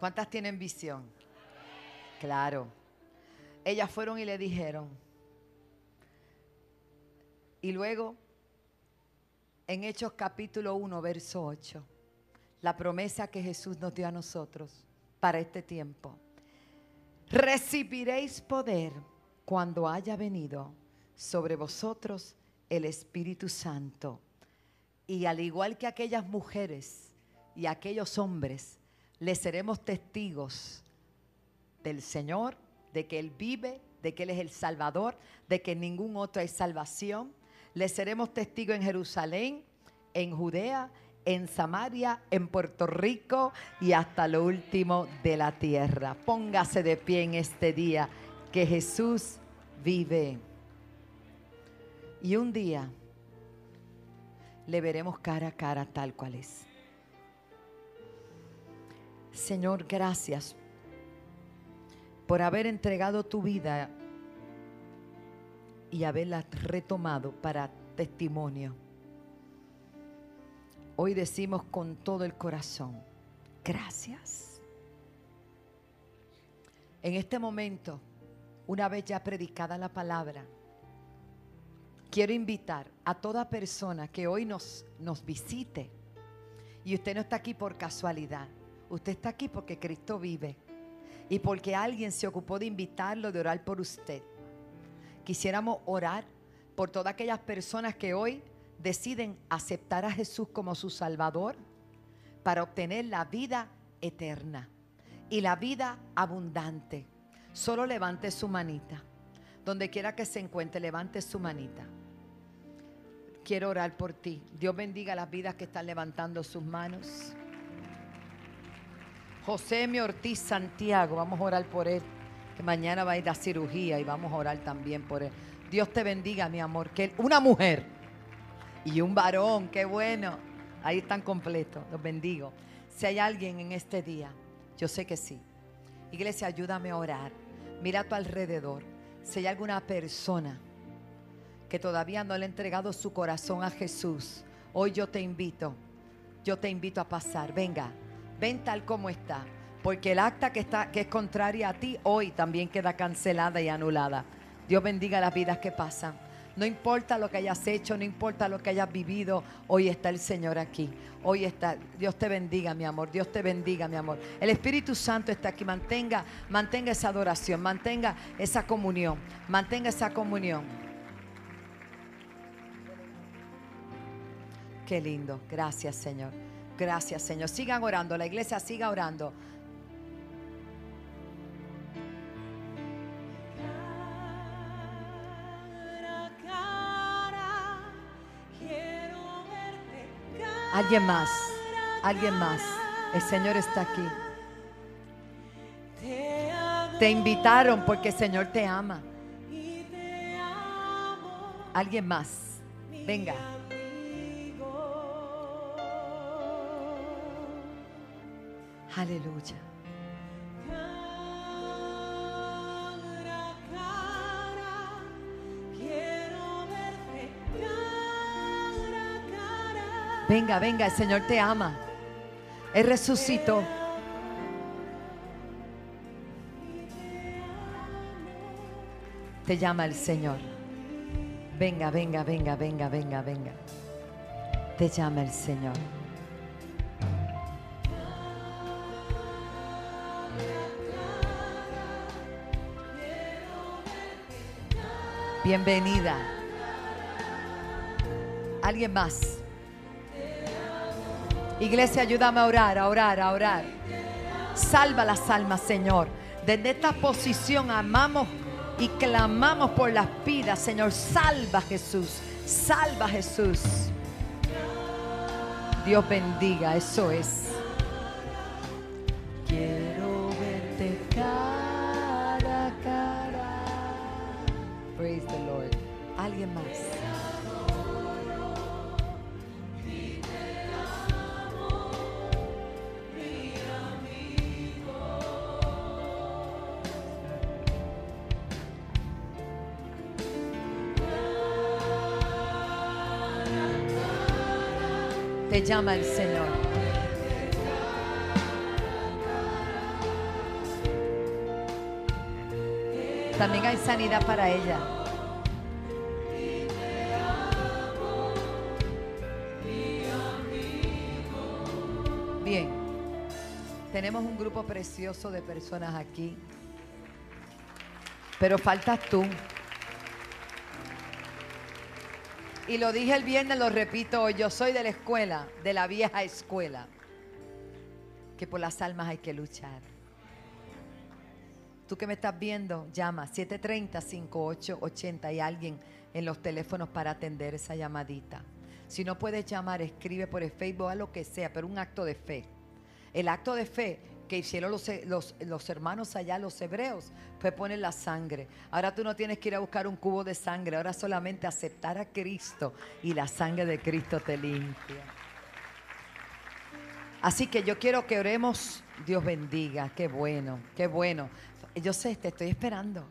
Speaker 1: ¿Cuántas tienen visión? Claro. Ellas fueron y le dijeron. Y luego, en Hechos capítulo 1, verso 8, la promesa que Jesús nos dio a nosotros para este tiempo. Recibiréis poder cuando haya venido sobre vosotros el Espíritu Santo. Y al igual que aquellas mujeres y aquellos hombres, les seremos testigos del Señor, de que Él vive, de que Él es el Salvador, de que ningún otro hay salvación. Les seremos testigos en Jerusalén, en Judea, en Samaria, en Puerto Rico y hasta lo último de la tierra. Póngase de pie en este día que Jesús vive. Y un día le veremos cara a cara tal cual es. Señor, gracias por haber entregado tu vida y haberla retomado para testimonio. Hoy decimos con todo el corazón, gracias. En este momento, una vez ya predicada la palabra, quiero invitar a toda persona que hoy nos, nos visite y usted no está aquí por casualidad, usted está aquí porque Cristo vive y porque alguien se ocupó de invitarlo, de orar por usted. Quisiéramos orar por todas aquellas personas que hoy deciden aceptar a Jesús como su Salvador para obtener la vida eterna y la vida abundante. Solo levante su manita. Donde quiera que se encuentre, levante su manita. Quiero orar por ti. Dios bendiga las vidas que están levantando sus manos. José Mi Ortiz Santiago, vamos a orar por él, que mañana va a ir a cirugía y vamos a orar también por él. Dios te bendiga, mi amor, que una mujer y un varón, qué bueno. Ahí están completos, los bendigo. Si hay alguien en este día, yo sé que sí. Iglesia, ayúdame a orar. Mira a tu alrededor. Si hay alguna persona que todavía no le ha entregado su corazón a Jesús, hoy yo te invito, yo te invito a pasar. Venga, ven tal como está. Porque el acta que, está, que es contraria a ti hoy también queda cancelada y anulada. Dios bendiga las vidas que pasan. No importa lo que hayas hecho, no importa lo que hayas vivido, hoy está el Señor aquí. Hoy está. Dios te bendiga, mi amor. Dios te bendiga, mi amor. El Espíritu Santo está aquí. Mantenga, mantenga esa adoración, mantenga esa comunión, mantenga esa comunión. Qué lindo. Gracias, Señor. Gracias, Señor. Sigan orando. La iglesia siga orando. Alguien más, alguien más. El Señor está aquí. Te invitaron porque el Señor te ama. Alguien más. Venga. Aleluya. Venga, venga, el Señor te ama. Él resucitó. Te llama el Señor. Venga, venga, venga, venga, venga, venga. Te llama el Señor. Bienvenida. ¿Alguien más? Iglesia, ayúdame a orar, a orar, a orar. Salva las almas, Señor. Desde esta posición amamos y clamamos por las vidas, Señor. Salva Jesús. Salva Jesús. Dios bendiga, eso es. Te llama el Señor. También hay sanidad para ella. Bien, tenemos un grupo precioso de personas aquí, pero faltas tú. Y lo dije el viernes, lo repito hoy, yo soy de la escuela, de la vieja escuela, que por las almas hay que luchar. Tú que me estás viendo, llama 730-5880 y alguien en los teléfonos para atender esa llamadita. Si no puedes llamar, escribe por el Facebook, a lo que sea, pero un acto de fe. El acto de fe que hicieron los, los, los, hermanos allá, los hebreos, fue poner la sangre. Ahora tú no tienes que ir a buscar un cubo de sangre, ahora solamente aceptar a Cristo y la sangre de Cristo te limpia. Así que yo quiero que oremos, Dios bendiga, qué bueno, qué bueno. Yo sé, te estoy esperando.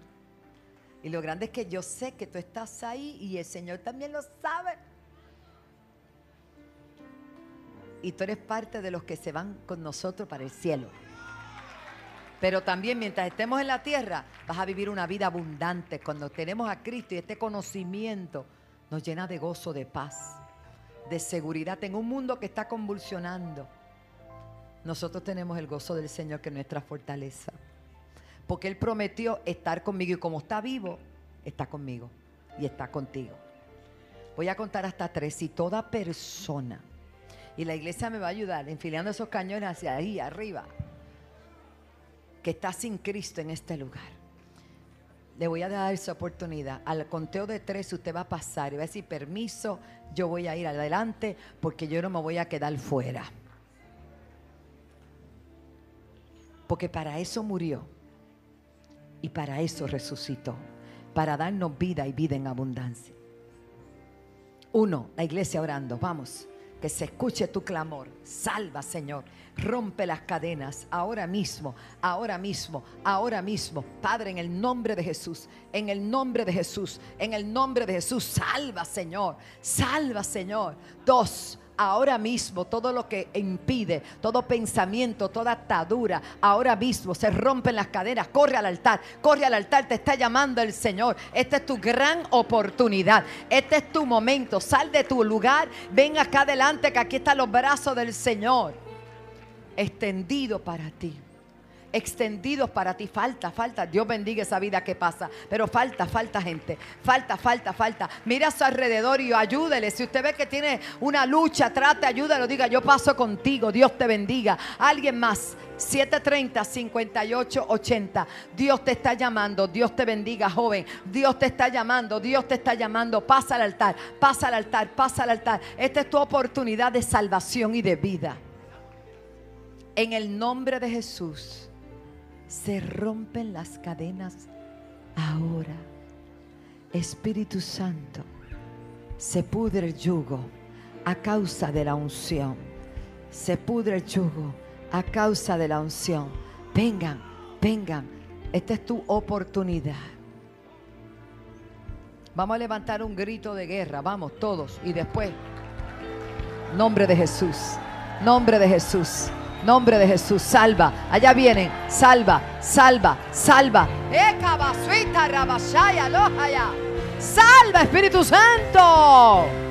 Speaker 1: Y lo grande es que yo sé que tú estás ahí y el Señor también lo sabe. Y tú eres parte de los que se van con nosotros para el cielo. Pero también mientras estemos en la tierra, vas a vivir una vida abundante. Cuando tenemos a Cristo y este conocimiento nos llena de gozo, de paz, de seguridad en un mundo que está convulsionando. Nosotros tenemos el gozo del Señor que es nuestra fortaleza porque Él prometió estar conmigo y como está vivo, está conmigo y está contigo. Voy a contar hasta tres y toda persona, y la iglesia me va a ayudar enfilando esos cañones hacia ahí, arriba, que está sin Cristo en este lugar. Le voy a dar esa oportunidad. Al conteo de tres usted va a pasar y va a decir, permiso, yo voy a ir adelante porque yo no me voy a quedar fuera. Porque para eso murió y para eso resucitó, para darnos vida y vida en abundancia. Uno, la iglesia orando, vamos, que se escuche tu clamor. Salva, Señor. Rompe las cadenas ahora mismo, ahora mismo, ahora mismo. Padre, en el nombre de Jesús, en el nombre de Jesús, en el nombre de Jesús, salva, Señor. Salva, Señor. Dos, ahora mismo todo lo que impide, todo pensamiento, toda atadura, ahora mismo se rompen las cadenas, corre al altar, corre al altar, te está llamando el Señor. Esta es tu gran oportunidad, este es tu momento, sal de tu lugar, ven acá adelante que aquí están los brazos del Señor, extendido para ti extendidos para ti. Falta, falta. Dios bendiga esa vida que pasa. Pero falta, falta gente. Falta, falta, falta. Mira a su alrededor y ayúdele. Si usted ve que tiene una lucha, trate, ayúdalo. Diga, yo paso contigo. Dios te bendiga. Alguien más. 730 58 80. Dios te está llamando. Dios te bendiga, joven. Dios te está llamando. Dios te está llamando. Pasa al altar. Pasa al altar. Pasa al altar. Esta es tu oportunidad de salvación y de vida. En el nombre de Jesús se rompen las cadenas ahora. Espíritu Santo, se pudre el yugo a causa de la unción. Se pudre el yugo a causa de la unción. Vengan, vengan. Esta es tu oportunidad. Vamos a levantar un grito de guerra. Vamos todos. Y después, nombre de Jesús. Nombre de Jesús. Nombre de Jesús, salva. Allá vienen, salva, salva, salva. Salva, Espíritu Santo.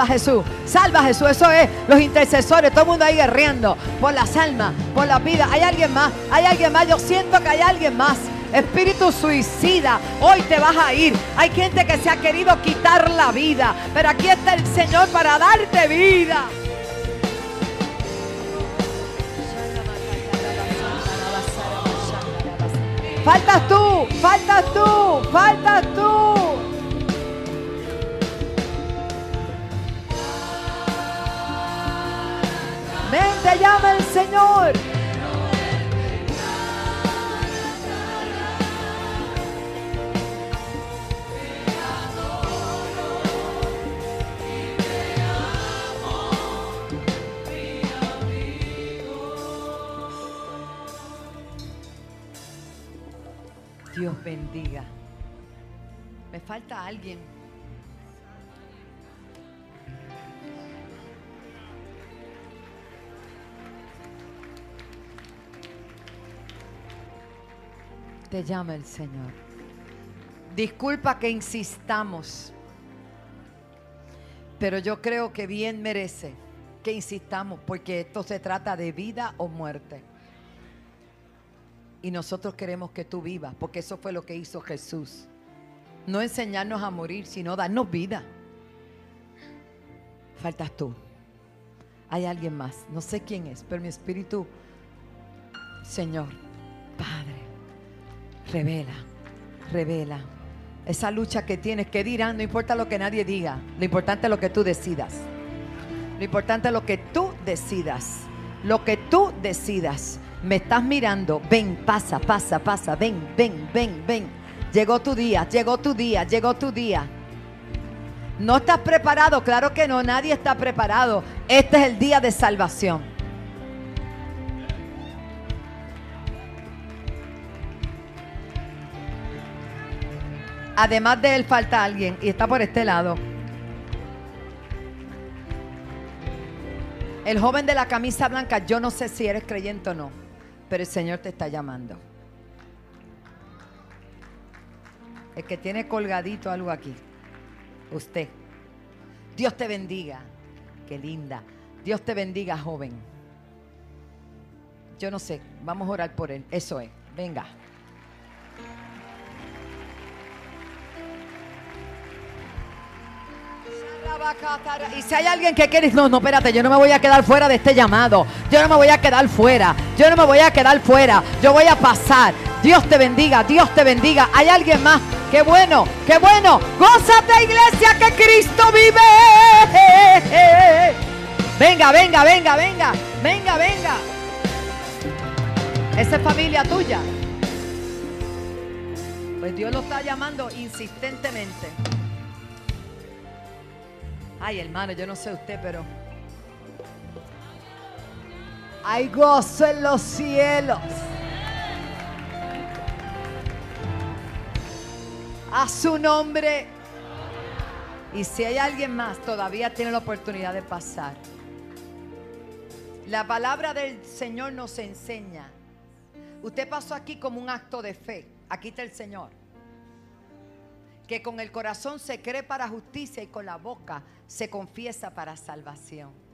Speaker 1: Salva Jesús, salva Jesús. Eso es los intercesores, todo el mundo ahí guerreando por las almas, por la vida. Hay alguien más, hay alguien más. Yo siento que hay alguien más. Espíritu suicida, hoy te vas a ir. Hay gente que se ha querido quitar la vida, pero aquí está el Señor para darte vida. Faltas tú, faltas tú, faltas tú. Ven, te llama el Señor. Dios bendiga. Me falta alguien. Te llama el Señor. Disculpa que insistamos, pero yo creo que bien merece que insistamos porque esto se trata de vida o muerte. Y nosotros queremos que tú vivas, porque eso fue lo que hizo Jesús. No enseñarnos a morir, sino darnos vida. Faltas tú. Hay alguien más, no sé quién es, pero mi espíritu, Señor, Padre, revela, revela. Esa lucha que tienes, que dirán, no importa lo que nadie diga, lo importante es lo que tú decidas. Lo importante es lo que tú decidas. Lo que tú decidas me estás mirando, ven, pasa, pasa, pasa, ven, ven, ven, ven. Llegó tu día, llegó tu día, llegó tu día. No estás preparado, claro que no, nadie está preparado. Este es el día de salvación. Además de él falta alguien y está por este lado. El joven de la camisa blanca, yo no sé si eres creyente o no, pero el Señor te está llamando. El que tiene colgadito algo aquí. Usted. Dios te bendiga. Qué linda. Dios te bendiga, joven. Yo no sé. Vamos a orar por él. Eso es. Venga. Y si hay alguien que quiere, no, no, espérate, yo no me voy a quedar fuera de este llamado. Yo no me voy a quedar fuera. Yo no me voy a quedar fuera. Yo voy a pasar. Dios te bendiga, Dios te bendiga. Hay alguien más. Qué bueno, qué bueno. Gózate, iglesia, que Cristo vive. Venga, venga, venga, venga. Venga, venga. Esa es familia tuya. Pues Dios lo está llamando insistentemente. Ay, hermano, yo no sé usted, pero hay gozo en los cielos. A su nombre. Y si hay alguien más, todavía tiene la oportunidad de pasar. La palabra del Señor nos enseña. Usted pasó aquí como un acto de fe. Aquí está el Señor que con el corazón se cree para justicia y con la boca se confiesa para salvación.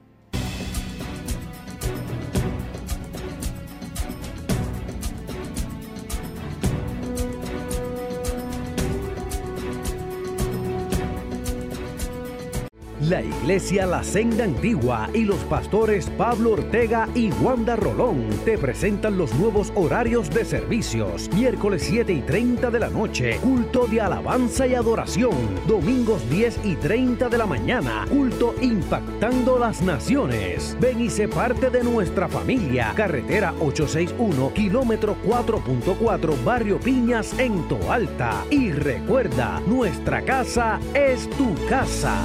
Speaker 2: La Iglesia La Senda Antigua y los pastores Pablo Ortega y Wanda Rolón te presentan los nuevos horarios de servicios. Miércoles 7 y 30 de la noche, culto de alabanza y adoración. Domingos 10 y 30 de la mañana, culto impactando las naciones. Ven y sé parte de nuestra familia. Carretera 861, kilómetro 4.4, Barrio Piñas en Toalta. Y recuerda, nuestra casa es tu casa.